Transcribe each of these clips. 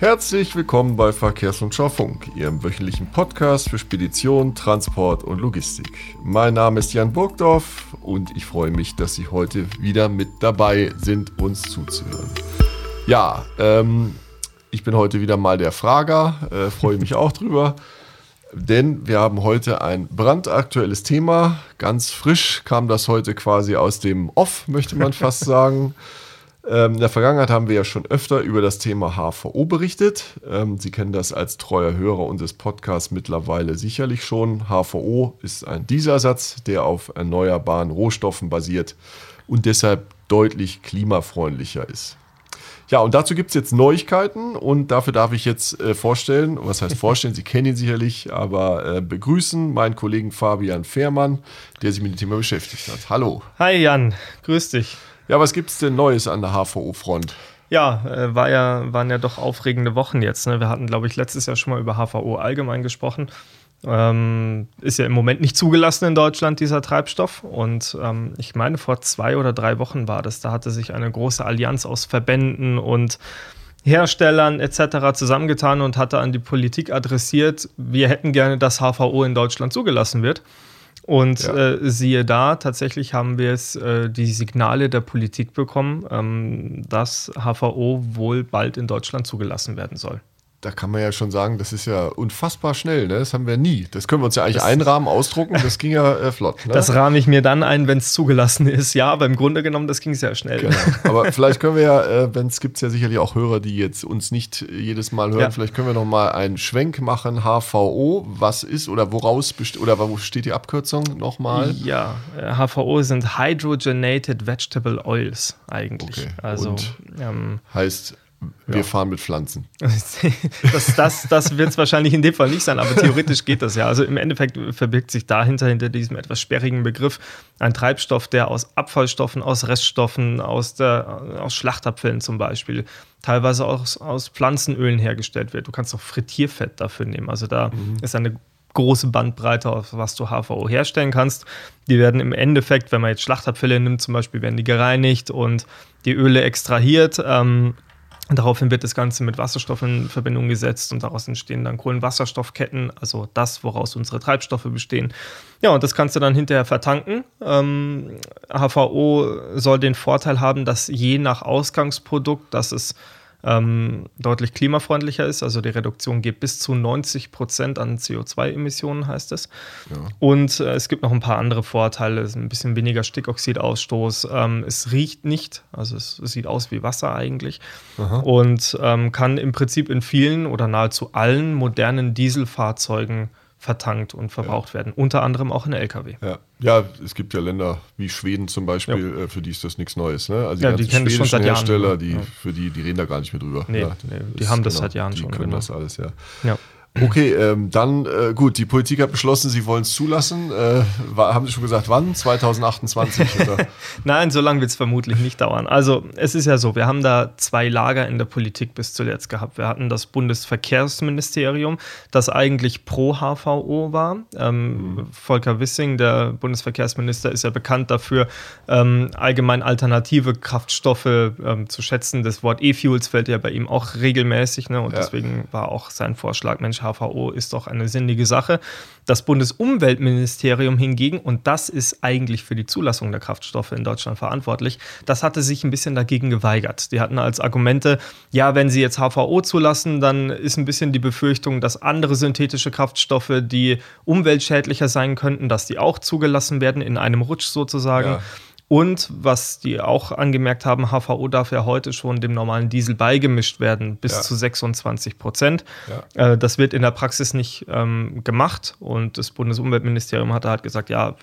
Herzlich willkommen bei Verkehrs- und Schaufunk, Ihrem wöchentlichen Podcast für Spedition, Transport und Logistik. Mein Name ist Jan Burgdorf und ich freue mich, dass Sie heute wieder mit dabei sind, uns zuzuhören. Ja, ähm, ich bin heute wieder mal der Frager, äh, freue mich auch drüber, denn wir haben heute ein brandaktuelles Thema. Ganz frisch kam das heute quasi aus dem Off, möchte man fast sagen. Ähm, in der Vergangenheit haben wir ja schon öfter über das Thema HVO berichtet. Ähm, Sie kennen das als treuer Hörer unseres Podcasts mittlerweile sicherlich schon. HVO ist ein Diesersatz, der auf erneuerbaren Rohstoffen basiert und deshalb deutlich klimafreundlicher ist. Ja, und dazu gibt es jetzt Neuigkeiten und dafür darf ich jetzt äh, vorstellen, was heißt vorstellen, Sie kennen ihn sicherlich, aber äh, begrüßen meinen Kollegen Fabian Fehrmann, der sich mit dem Thema beschäftigt hat. Hallo. Hi Jan, grüß dich. Ja, was gibt es denn Neues an der HVO-Front? Ja, äh, war ja, waren ja doch aufregende Wochen jetzt. Ne? Wir hatten, glaube ich, letztes Jahr schon mal über HVO allgemein gesprochen. Ähm, ist ja im Moment nicht zugelassen in Deutschland, dieser Treibstoff. Und ähm, ich meine, vor zwei oder drei Wochen war das. Da hatte sich eine große Allianz aus Verbänden und Herstellern etc. zusammengetan und hatte an die Politik adressiert, wir hätten gerne, dass HVO in Deutschland zugelassen wird. Und ja. äh, siehe da, tatsächlich haben wir es äh, die Signale der Politik bekommen, ähm, dass HVO wohl bald in Deutschland zugelassen werden soll da kann man ja schon sagen, das ist ja unfassbar schnell. Ne? Das haben wir nie. Das können wir uns ja eigentlich das, einrahmen, ausdrucken. Das ging ja äh, flott. Ne? Das rahme ich mir dann ein, wenn es zugelassen ist. Ja, aber im Grunde genommen, das ging sehr schnell. Genau. Aber vielleicht können wir ja, äh, wenn es gibt ja sicherlich auch Hörer, die jetzt uns nicht jedes Mal hören, ja. vielleicht können wir noch mal einen Schwenk machen. HVO, was ist oder woraus besteht oder wo steht die Abkürzung nochmal? Ja, HVO äh, sind Hydrogenated Vegetable Oils eigentlich. Okay. Also ähm, heißt wir ja. fahren mit Pflanzen. das das, das wird es wahrscheinlich in dem Fall nicht sein, aber theoretisch geht das ja. Also im Endeffekt verbirgt sich dahinter, hinter diesem etwas sperrigen Begriff, ein Treibstoff, der aus Abfallstoffen, aus Reststoffen, aus, der, aus Schlachtabfällen zum Beispiel, teilweise auch aus, aus Pflanzenölen hergestellt wird. Du kannst auch Frittierfett dafür nehmen. Also da mhm. ist eine große Bandbreite, auf was du HVO herstellen kannst. Die werden im Endeffekt, wenn man jetzt Schlachtabfälle nimmt, zum Beispiel, werden die gereinigt und die Öle extrahiert. Ähm, Daraufhin wird das Ganze mit Wasserstoff in Verbindung gesetzt und daraus entstehen dann Kohlenwasserstoffketten, also das, woraus unsere Treibstoffe bestehen. Ja, und das kannst du dann hinterher vertanken. Ähm, HVO soll den Vorteil haben, dass je nach Ausgangsprodukt, dass es ähm, deutlich klimafreundlicher ist. Also die Reduktion geht bis zu 90 Prozent an CO2-Emissionen, heißt es. Ja. Und äh, es gibt noch ein paar andere Vorteile. Es ist ein bisschen weniger Stickoxidausstoß. Ähm, es riecht nicht, also es, es, sieht aus wie Wasser eigentlich. Aha. Und ähm, kann im Prinzip in vielen oder nahezu allen modernen Dieselfahrzeugen vertankt und verbraucht ja. werden, unter anderem auch in Lkw. Ja. ja, es gibt ja Länder wie Schweden zum Beispiel, ja. Äh, für die ist das nichts Neues. Ne? Also die, ja, die kennen das schon seit Hersteller, Jahren. Die, für die, die reden da gar nicht mehr drüber. Nee, nee die haben das genau, seit Jahren die schon. Die können genau. das alles, ja. ja. Okay, ähm, dann äh, gut, die Politik hat beschlossen, sie wollen es zulassen. Äh, war, haben Sie schon gesagt, wann? 2028? Nein, so lange wird es vermutlich nicht dauern. Also es ist ja so, wir haben da zwei Lager in der Politik bis zuletzt gehabt. Wir hatten das Bundesverkehrsministerium, das eigentlich pro HVO war. Ähm, mhm. Volker Wissing, der Bundesverkehrsminister, ist ja bekannt dafür, ähm, allgemein alternative Kraftstoffe ähm, zu schätzen. Das Wort E-Fuels fällt ja bei ihm auch regelmäßig ne? und ja. deswegen war auch sein Vorschlag, Mensch, HVO ist doch eine sinnige Sache. Das Bundesumweltministerium hingegen, und das ist eigentlich für die Zulassung der Kraftstoffe in Deutschland verantwortlich, das hatte sich ein bisschen dagegen geweigert. Die hatten als Argumente, ja, wenn sie jetzt HVO zulassen, dann ist ein bisschen die Befürchtung, dass andere synthetische Kraftstoffe, die umweltschädlicher sein könnten, dass die auch zugelassen werden, in einem Rutsch sozusagen. Ja. Und was die auch angemerkt haben, HVO darf ja heute schon dem normalen Diesel beigemischt werden, bis ja. zu 26 Prozent. Ja. Äh, das wird in der Praxis nicht ähm, gemacht. Und das Bundesumweltministerium hat halt gesagt, ja,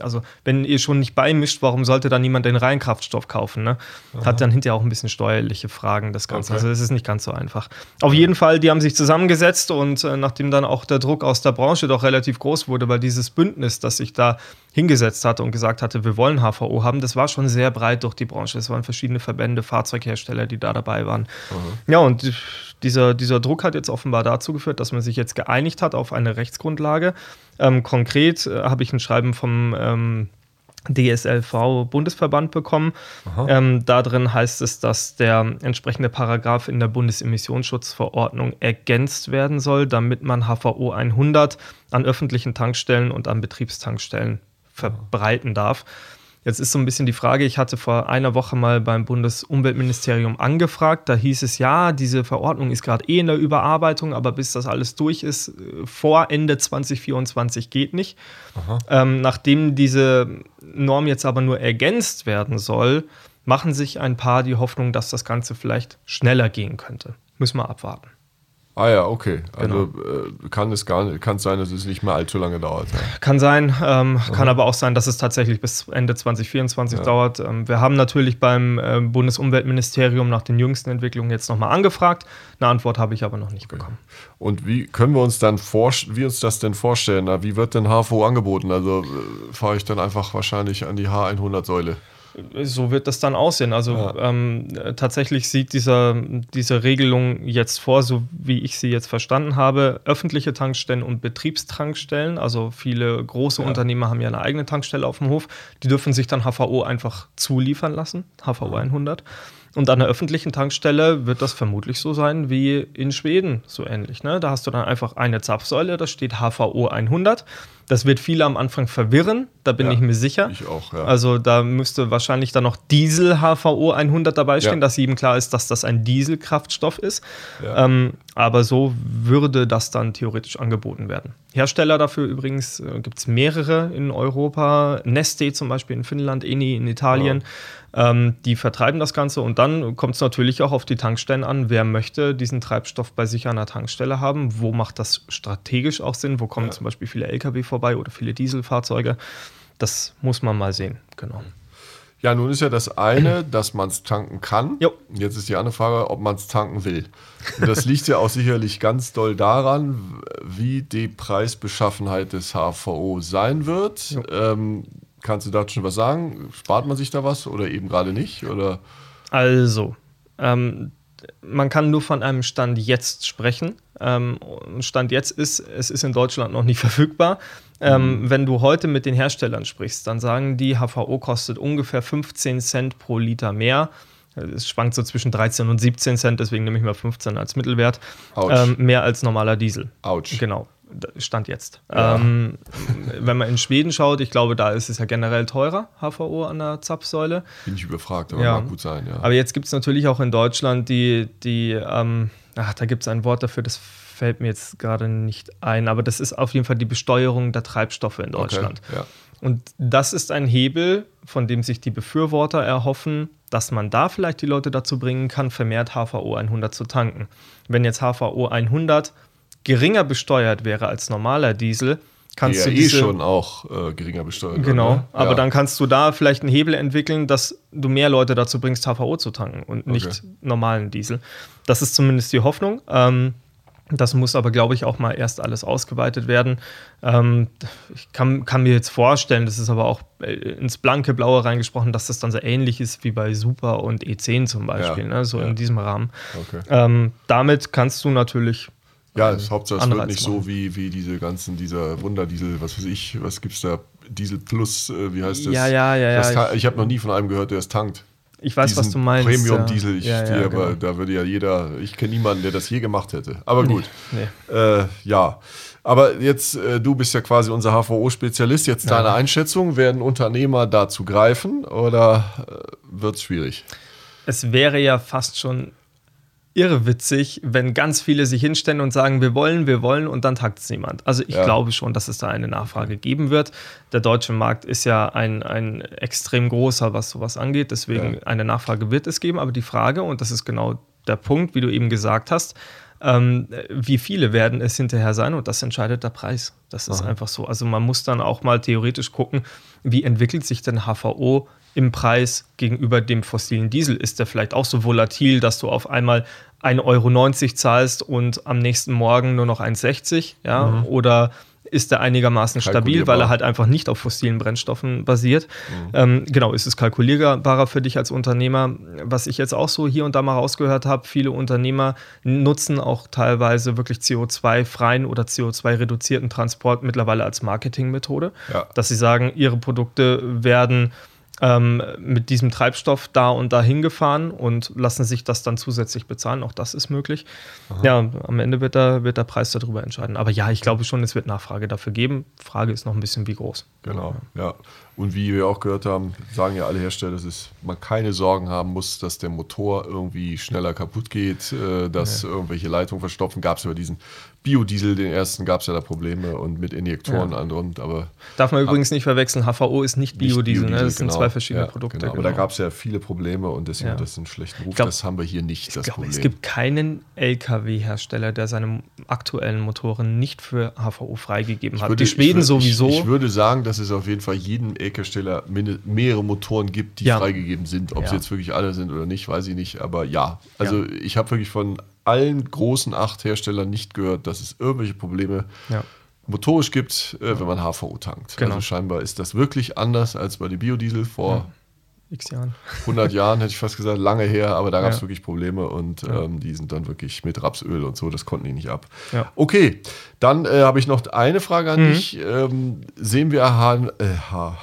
also wenn ihr schon nicht beimischt, warum sollte dann niemand den Reinkraftstoff kaufen? Ne? Hat dann hinterher auch ein bisschen steuerliche Fragen, das Ganze. Okay. Also es ist nicht ganz so einfach. Auf jeden Fall, die haben sich zusammengesetzt und äh, nachdem dann auch der Druck aus der Branche doch relativ groß wurde, weil dieses Bündnis, das sich da hingesetzt hatte und gesagt hatte, wir wollen HVO haben, das war schon sehr breit durch die Branche. Es waren verschiedene Verbände, Fahrzeughersteller, die da dabei waren. Mhm. Ja, und dieser, dieser Druck hat jetzt offenbar dazu geführt, dass man sich jetzt geeinigt hat auf eine Rechtsgrundlage. Ähm, konkret äh, habe ich ein Schreiben vom ähm, DSLV-Bundesverband bekommen. Ähm, da drin heißt es, dass der entsprechende Paragraph in der Bundesemissionsschutzverordnung ergänzt werden soll, damit man HVO 100 an öffentlichen Tankstellen und an Betriebstankstellen verbreiten darf. Jetzt ist so ein bisschen die Frage, ich hatte vor einer Woche mal beim Bundesumweltministerium angefragt, da hieß es ja, diese Verordnung ist gerade eh in der Überarbeitung, aber bis das alles durch ist, äh, vor Ende 2024 geht nicht. Ähm, nachdem diese Norm jetzt aber nur ergänzt werden soll, machen sich ein paar die Hoffnung, dass das Ganze vielleicht schneller gehen könnte. Müssen wir abwarten. Ah ja, okay. Also äh, kann es gar nicht, kann es sein, dass es nicht mehr allzu lange dauert. Ja. Kann sein, ähm, kann aber auch sein, dass es tatsächlich bis Ende 2024 Ja. dauert. Ähm, wir haben natürlich beim äh, Bundesumweltministerium nach den jüngsten Entwicklungen jetzt nochmal angefragt. Eine Antwort habe ich aber noch nicht bekommen. Und wie können wir uns dann wie uns das denn vorstellen? Na, wie wird denn HVO angeboten? Also äh, fahre ich dann einfach wahrscheinlich an die H100-Säule. So wird das dann aussehen. Also Ja. ähm, äh, tatsächlich sieht dieser, diese Regelung jetzt vor, so wie ich sie jetzt verstanden habe, öffentliche Tankstellen und Betriebstankstellen. Also viele große Ja. Unternehmer haben ja eine eigene Tankstelle auf dem Hof. Die dürfen sich dann HVO einfach zuliefern lassen, HVO 100. Und an der öffentlichen Tankstelle wird das vermutlich so sein wie in Schweden, so ähnlich. Ne? Da hast du dann einfach eine Zapfsäule, da steht HVO 100. Das wird viele am Anfang verwirren, da bin Ja, ich mir sicher. Ich auch, ja. Also da müsste wahrscheinlich dann noch Diesel HVO 100 dabei stehen, Ja. dass jedem klar ist, dass das ein Dieselkraftstoff ist. Ähm, aber so würde das dann theoretisch angeboten werden. Hersteller dafür übrigens äh, gibt es mehrere in Europa. Neste zum Beispiel in Finnland, Eni in Italien. Ähm, die vertreiben das Ganze und dann kommt es natürlich auch auf die Tankstellen an. Wer möchte diesen Treibstoff bei sich an der Tankstelle haben? Wo macht das strategisch auch Sinn? Wo kommen zum Beispiel viele Lkw vorbei oder viele Dieselfahrzeuge? Das muss man mal sehen. Genau. Ja, nun ist ja das eine, dass man es tanken kann. Jo. Jetzt ist die andere Frage, ob man es tanken will. Und das liegt ja auch sicherlich ganz doll daran, wie die Preisbeschaffenheit des HVO sein wird. Ähm, kannst du dazu schon was sagen? Spart man sich da was oder eben gerade nicht? Oder? Also, ähm, man kann nur von einem Stand jetzt sprechen. Ähm, Stand jetzt ist, es ist in Deutschland noch nicht verfügbar. Ähm, Wenn du heute mit den Herstellern sprichst, dann sagen die, HVO kostet ungefähr 15 Cent pro Liter mehr. Es schwankt so zwischen 13 und 17 Cent, deswegen nehme ich mal 15 als Mittelwert. Ähm, mehr als normaler Diesel. Autsch. Genau, Stand jetzt. Ja. Ähm, wenn man in Schweden schaut, ich glaube, da ist es ja generell teurer, HVO an der Zapfsäule. Bin ich überfragt, aber Ja. mag gut sein, ja. Aber jetzt gibt es natürlich auch in Deutschland die, die ähm, ach, da gibt es ein Wort dafür, das fällt mir jetzt gerade nicht ein, aber das ist auf jeden Fall die Besteuerung der Treibstoffe in Deutschland. Okay, ja. Und das ist ein Hebel, von dem sich die Befürworter erhoffen, dass man da vielleicht die Leute dazu bringen kann, vermehrt HVO 100 zu tanken. Wenn jetzt HVO 100 geringer besteuert wäre als normaler Diesel, Die kannst ja du eh diese, schon auch äh, geringer besteuert wird, Genau, ne? aber ja. dann kannst du da vielleicht einen Hebel entwickeln, dass du mehr Leute dazu bringst, HVO zu tanken und nicht Okay. normalen Diesel. Das ist zumindest die Hoffnung. Ähm, das muss aber, glaube ich, auch mal erst alles ausgeweitet werden. Ähm, ich kann, kann mir jetzt vorstellen, das ist aber auch äh, ins blanke Blaue reingesprochen, dass das dann so ähnlich ist wie bei Super und E10 zum Beispiel, Ja, ne? so ja. in diesem Rahmen. Okay. Ähm, damit kannst du natürlich Ja, das Hauptsache, es wird nicht so wie, wie diese ganzen, dieser Wunderdiesel, was weiß ich, was gibt's da? Diesel Plus, äh, wie heißt das? Ja, ja, ja, Das ja. ta- ich habe noch nie von einem gehört, der es tankt. Ich weiß, was Diesen du meinst. Premium-Diesel, ja. ich, Ja, die, ja, aber genau. da würde ja jeder, ich kenne niemanden, der das je gemacht hätte. Aber gut. Nee. Äh, ja, aber jetzt, äh, du bist ja quasi unser HVO-Spezialist. Jetzt deine Einschätzung, werden Unternehmer dazu greifen oder äh, wird es schwierig? Es wäre ja fast schon irrwitzig, wenn ganz viele sich hinstellen und sagen, wir wollen, wir wollen und dann tagt es niemand. Also ich Ja. glaube schon, dass es da eine Nachfrage geben wird. Der deutsche Markt ist ja ein, ein extrem großer, was sowas angeht. Deswegen Ja. eine Nachfrage wird es geben. Aber die Frage, und das ist genau der Punkt, wie du eben gesagt hast, ähm, wie viele werden es hinterher sein und das entscheidet der Preis. Das ist Aha. einfach so. Also man muss dann auch mal theoretisch gucken, wie entwickelt sich denn HVO im Preis gegenüber dem fossilen Diesel? Ist der vielleicht auch so volatil, dass du auf einmal 1,90 Euro zahlst und am nächsten Morgen nur noch 1,60? Ja? Oder ist er einigermaßen stabil, weil er halt einfach nicht auf fossilen Brennstoffen basiert. Mhm. Ähm, genau, ist es kalkulierbarer für dich als Unternehmer. Was ich jetzt auch so hier und da mal rausgehört habe, viele Unternehmer nutzen auch teilweise wirklich CO2-freien oder CO2-reduzierten Transport mittlerweile als Marketingmethode, ja. dass sie sagen, ihre Produkte werden ähm, mit diesem Treibstoff da und da hingefahren und lassen sich das dann zusätzlich bezahlen. Auch das ist möglich. Aha. Ja, am Ende wird der, wird der Preis darüber entscheiden. Aber ja, ich glaube schon, es wird Nachfrage dafür geben. Frage ist noch ein bisschen, wie groß. Genau, ja. Und wie wir auch gehört haben, sagen ja alle Hersteller, dass man keine Sorgen haben muss, dass der Motor irgendwie schneller kaputt geht, äh, dass ja. irgendwelche Leitungen verstopfen. Gab es über diesen Biodiesel, den ersten, gab es ja da Probleme und mit Injektoren ja. und aber Darf man übrigens nicht verwechseln, HVO ist nicht Biodiesel, nicht Biodiesel ne? das genau. sind zwei verschiedene ja, Produkte. Genau. Aber genau. da gab es ja viele Probleme und deswegen hat das einen schlechten Ruf. Glaub, das haben wir hier nicht, das glaub, Problem. Es gibt keinen LKW-Hersteller, der seine aktuellen Motoren nicht für HVO freigegeben hat. Würde, Die Schweden ich, sowieso. Ich, ich, würde sagen, dass es auf jeden Fall jeden LKW-Hersteller mehrere Motoren gibt, die ja. freigegeben sind. Ob ja. sie jetzt wirklich alle sind oder nicht, weiß ich nicht. Aber ja, also ja. ich habe wirklich von allen großen acht Herstellern nicht gehört, dass es irgendwelche Probleme motorisch gibt, äh, wenn man HVO tankt. Genau. Also scheinbar ist das wirklich anders als bei den Biodiesel vor X Jahren. 100 Jahren hätte ich fast gesagt, lange her, aber da gab es ja. wirklich Probleme und ja. ähm, die sind dann wirklich mit Rapsöl und so, das konnten die nicht ab. Ja. Okay, dann äh, habe ich noch eine Frage an mhm. dich. Ähm, sehen wir HN, äh,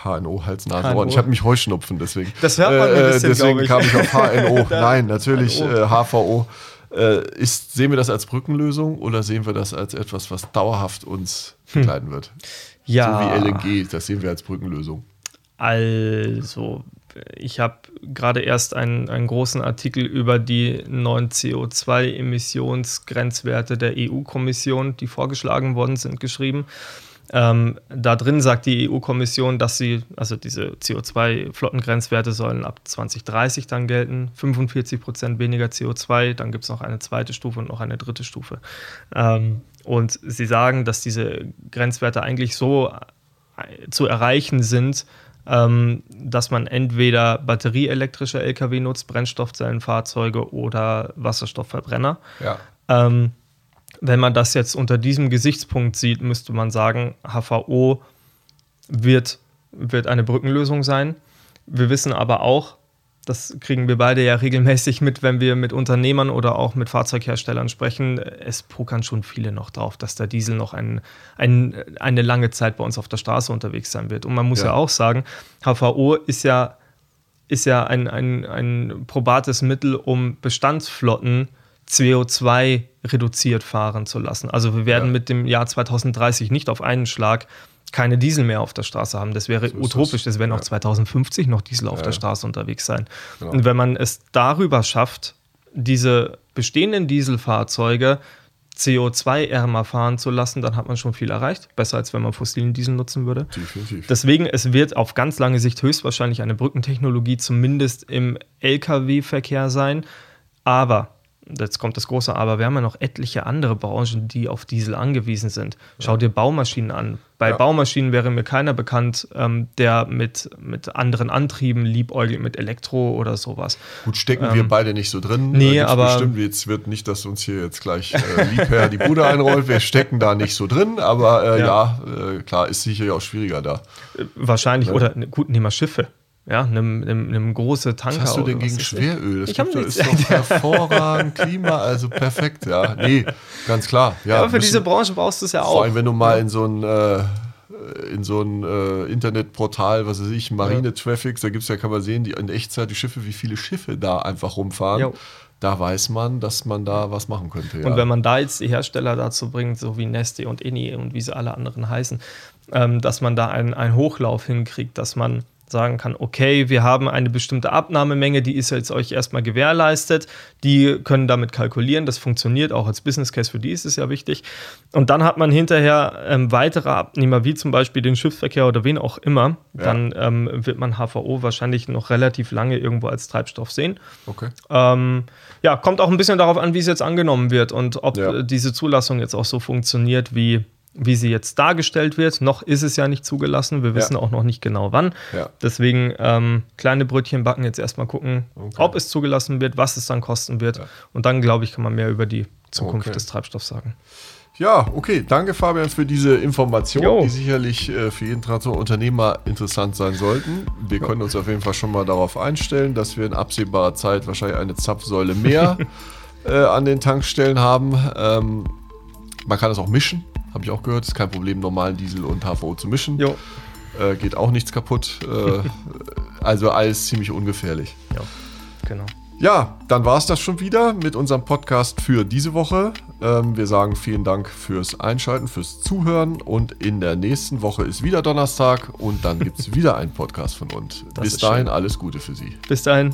HNO, Hals, Nase, Ohren. Ich habe mich Heuschnupfen, deswegen. Das hört man ein äh, bisschen, Deswegen ich. kam ich auf HNO. Nein, natürlich äh, HVO. Äh, ist, sehen wir das als Brückenlösung oder sehen wir das als etwas, was dauerhaft uns hm. begleiten wird? Ja. So wie LNG, das sehen wir als Brückenlösung. Also, ich habe gerade erst einen, einen großen Artikel über die neuen CO2-Emissionsgrenzwerte der EU-Kommission, die vorgeschlagen worden sind, geschrieben. Ähm, da drin sagt die EU-Kommission, dass sie, also diese CO2-Flottengrenzwerte sollen ab 2030 dann gelten, 45 Prozent weniger CO2, dann gibt es noch eine zweite Stufe und noch eine dritte Stufe. Ähm, und sie sagen, dass diese Grenzwerte eigentlich so äh, zu erreichen sind, ähm, dass man entweder batterieelektrische Lkw nutzt, Brennstoffzellenfahrzeuge oder Wasserstoffverbrenner. Ja. Ähm, wenn man das jetzt unter diesem Gesichtspunkt sieht, müsste man sagen, HVO wird, wird eine Brückenlösung sein. Wir wissen aber auch, das kriegen wir beide ja regelmäßig mit, wenn wir mit Unternehmern oder auch mit Fahrzeugherstellern sprechen. Es pokern schon viele noch drauf, dass der Diesel noch ein, ein, eine lange Zeit bei uns auf der Straße unterwegs sein wird. Und man muss ja, ja auch sagen, HVO ist ja, ist ja ein, ein, ein probates Mittel, um Bestandsflotten CO2 reduziert fahren zu lassen. Also wir werden ja. mit dem Jahr 2030 nicht auf einen Schlag keine Diesel mehr auf der Straße haben. Das wäre so utopisch. Das, das werden ja. auch 2050 noch Diesel auf ja. der Straße unterwegs sein. Genau. Und wenn man es darüber schafft, diese bestehenden Dieselfahrzeuge CO2-ärmer fahren zu lassen, dann hat man schon viel erreicht. Besser als wenn man fossilen Diesel nutzen würde. Definitiv. Deswegen, es wird auf ganz lange Sicht höchstwahrscheinlich eine Brückentechnologie zumindest im Lkw-Verkehr sein. Aber jetzt kommt das große Aber, wir haben ja noch etliche andere Branchen, die auf Diesel angewiesen sind. Schau ja. dir Baumaschinen an. Bei ja. Baumaschinen wäre mir keiner bekannt, ähm, der mit, mit anderen Antrieben liebäugelt, mit Elektro oder sowas. Gut, stecken ähm, wir beide nicht so drin. Nee, aber. Bestimmt, jetzt wird nicht, dass uns hier jetzt gleich äh, Liebherr die Bude einrollt. Wir stecken da nicht so drin, aber äh, ja, ja äh, klar, ist sicher auch schwieriger da. Wahrscheinlich, oder gut, nehmen wir Schiffe ja, einem, einem, einem große Tanker. Was hast du denn gegen Schweröl? Das ich habe ist doch hervorragend, Klima, also perfekt, ja. Nee, ganz klar. Ja, ja aber für müssen, diese Branche brauchst du es ja auch. Vor allem, wenn du mal in so ein äh, in so ein äh, Internetportal, was weiß ich, Marine Traffics, da gibt's ja, kann man sehen, die in Echtzeit die Schiffe, wie viele Schiffe da einfach rumfahren. Jo. Da weiß man, dass man da was machen könnte. Ja. Und wenn man da jetzt die Hersteller dazu bringt, so wie Neste und Eni und wie sie alle anderen heißen, ähm, dass man da einen, einen Hochlauf hinkriegt, dass man sagen kann, okay, wir haben eine bestimmte Abnahmemenge, die ist jetzt euch erstmal gewährleistet, die können damit kalkulieren, das funktioniert, auch als Business Case für die ist es ja wichtig. Und dann hat man hinterher ähm, weitere Abnehmer, wie zum Beispiel den Schiffsverkehr oder wen auch immer, ja. dann ähm, wird man HVO wahrscheinlich noch relativ lange irgendwo als Treibstoff sehen. Okay. Ähm, ja, kommt auch ein bisschen darauf an, wie es jetzt angenommen wird und ob ja. diese Zulassung jetzt auch so funktioniert, wie wie sie jetzt dargestellt wird. Noch ist es ja nicht zugelassen. Wir wissen ja. auch noch nicht genau wann. Ja. Deswegen ähm, kleine Brötchen backen, jetzt erstmal gucken, okay. ob es zugelassen wird, was es dann kosten wird. Ja. Und dann, glaube ich, kann man mehr über die Zukunft okay. des Treibstoffs sagen. Ja, okay. Danke, Fabian, für diese Information, Jo. die sicherlich äh, für jeden Traktorunternehmer interessant sein sollten. Wir können uns auf jeden Fall schon mal darauf einstellen, dass wir in absehbarer Zeit wahrscheinlich eine Zapfsäule mehr äh, an den Tankstellen haben. Ähm, man kann es auch mischen, habe ich auch gehört. Ist kein Problem, normalen Diesel und HVO zu mischen. Jo. Äh, geht auch nichts kaputt. Äh, also alles ziemlich ungefährlich. Ja, genau. Ja, dann war es das schon wieder mit unserem Podcast für diese Woche. Ähm, wir sagen vielen Dank fürs Einschalten, fürs Zuhören und in der nächsten Woche ist wieder Donnerstag und dann gibt es wieder einen Podcast von uns. Das Bis dahin schön. alles Gute für Sie. Bis dahin.